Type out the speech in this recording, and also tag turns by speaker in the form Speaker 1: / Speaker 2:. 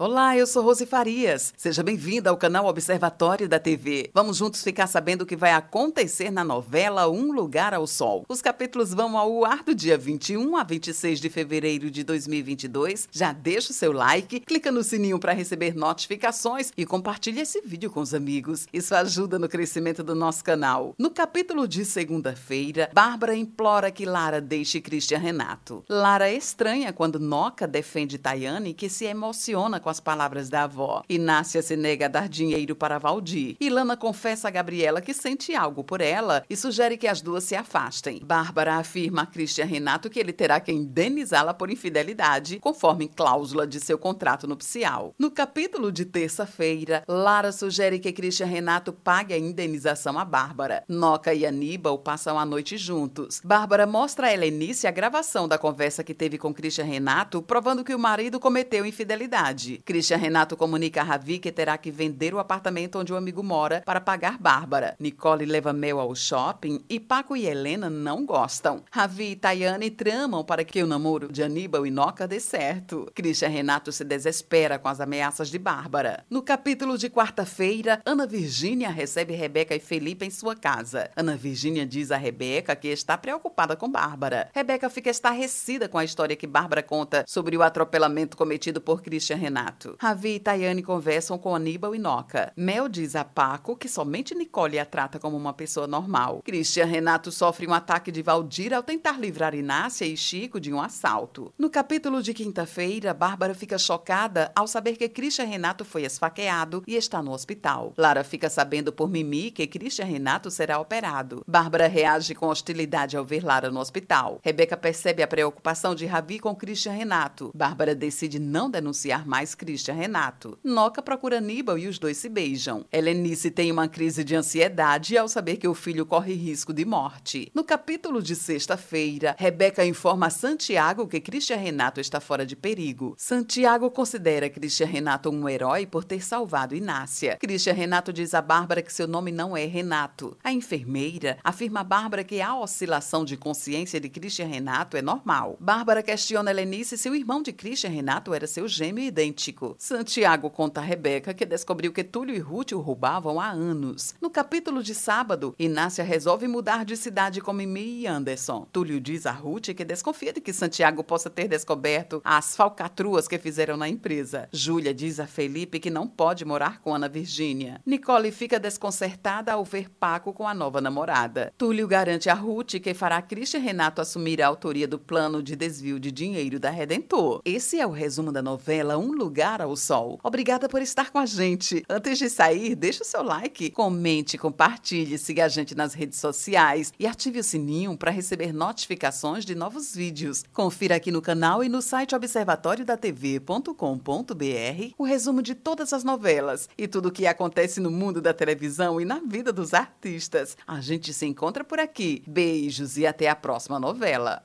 Speaker 1: Olá, eu sou Rose Farias. Seja bem-vinda ao canal Observatório da TV. Vamos juntos ficar sabendo o que vai acontecer na novela Um Lugar ao Sol. Os capítulos vão ao ar do dia 21 a 26 de fevereiro de 2022. Já deixa o seu like, clica no sininho para receber notificações e compartilhe esse vídeo com os amigos. Isso ajuda no crescimento do nosso canal. No capítulo de segunda-feira, Bárbara implora que Lara deixe Christian Renato. Lara estranha quando Noca defende Tayane que se emociona com com as palavras da avó. Inácia se nega a dar dinheiro para Valdir. Ilana confessa a Gabriela que sente algo por ela e sugere que as duas se afastem. Bárbara afirma a Christian Renato que ele terá que indenizá-la por infidelidade, conforme cláusula de seu contrato nupcial. No capítulo de terça-feira, Lara sugere que Christian Renato pague a indenização a Bárbara. Noca e Aníbal passam a noite juntos. Bárbara mostra a Helenice a gravação da conversa que teve com Christian Renato, provando que o marido cometeu infidelidade. Christian Renato comunica a Ravi que terá que vender o apartamento onde o amigo mora para pagar Bárbara. Nicole leva Mel ao shopping e Paco e Helena não gostam. Ravi e Tayane tramam para que o namoro de Aníbal e Noca dê certo. Christian Renato se desespera com as ameaças de Bárbara. No capítulo de quarta-feira, Ana Virgínia recebe Rebeca e Felipe em sua casa. Ana Virgínia diz a Rebeca que está preocupada com Bárbara. Rebeca fica estarrecida com a história que Bárbara conta sobre o atropelamento cometido por Christian Renato. Renato. Ravi e Tayane conversam com Aníbal e Noca. Mel diz a Paco que somente Nicole a trata como uma pessoa normal. Christian Renato sofre um ataque de Valdir ao tentar livrar Inácia e Chico de um assalto. No capítulo de quinta-feira, Bárbara fica chocada ao saber que Christian Renato foi esfaqueado e está no hospital. Lara fica sabendo por Mimi que Christian Renato será operado. Bárbara reage com hostilidade ao ver Lara no hospital. Rebeca percebe a preocupação de Ravi com Christian Renato. Bárbara decide não denunciar mais Christian Renato. Noca procura Aníbal e os dois se beijam. Helenice tem uma crise de ansiedade ao saber que o filho corre risco de morte. No capítulo de sexta-feira, Rebeca informa a Santiago que Christian Renato está fora de perigo. Santiago considera Christian Renato um herói por ter salvado Inácia. Christian Renato diz a Bárbara que seu nome não é Renato. A enfermeira afirma a Bárbara que a oscilação de consciência de Christian Renato é normal. Bárbara questiona Helenice se o irmão de Christian Renato era seu gêmeo idêntico Santiago conta a Rebeca que descobriu que Túlio e Ruth o roubavam há anos. No capítulo de sábado, Inácia resolve mudar de cidade com Mimi e Anderson. Túlio diz a Ruth que desconfia de que Santiago possa ter descoberto as falcatruas que fizeram na empresa. Júlia diz a Felipe que não pode morar com Ana Virgínia. Nicole fica desconcertada ao ver Paco com a nova namorada. Túlio garante a Ruth que fará Christian Renato assumir a autoria do plano de desvio de dinheiro da Redentor. Esse é o resumo da novela Um Lugar lugar ao sol. Obrigada por estar com a gente. Antes de sair, deixe o seu like, comente, compartilhe, siga a gente nas redes sociais e ative o sininho para receber notificações de novos vídeos. Confira aqui no canal e no site observatoriodatv.com.br o resumo de todas as novelas e tudo o que acontece no mundo da televisão e na vida dos artistas. A gente se encontra por aqui. Beijos e até a próxima novela.